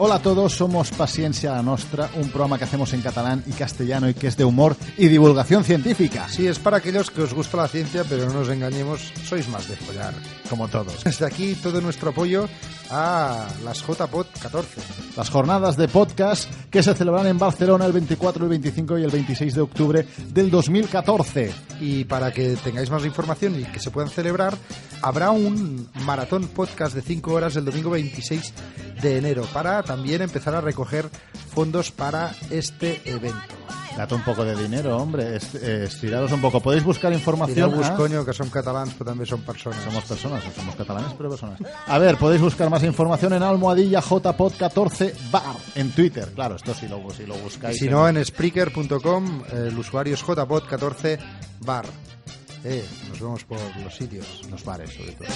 Hola a todos, somos Paciencia la Nostra, un programa que hacemos en catalán y castellano y que es de humor y divulgación científica. Sí, es para aquellos que os gusta la ciencia, pero no nos engañemos, sois más de follar. Como todos. Desde aquí todo nuestro apoyo a las JPod 14. Las jornadas de podcast que se celebrarán en Barcelona el 24, el 25 y el 26 de octubre del 2014. Y para que tengáis más información y que se puedan celebrar, habrá un maratón podcast de 5 horas el domingo 26 de enero para también empezar a recoger fondos para este evento. Date un poco de dinero, hombre, eh, estiraros un poco. Podéis buscar información. Tireu-vos, a- coño, que som catalans, però també som persones. Somos personas, o somos catalanes, pero personas. A ver, podéis buscar más información en almohadilla jpod14 bar en Twitter. Claro, esto si lo, si lo Y buscáis. si no, en Spreaker.com el usuario es jpod14 bar. Eh, nos vemos por los sitios. los bares, sobre todo.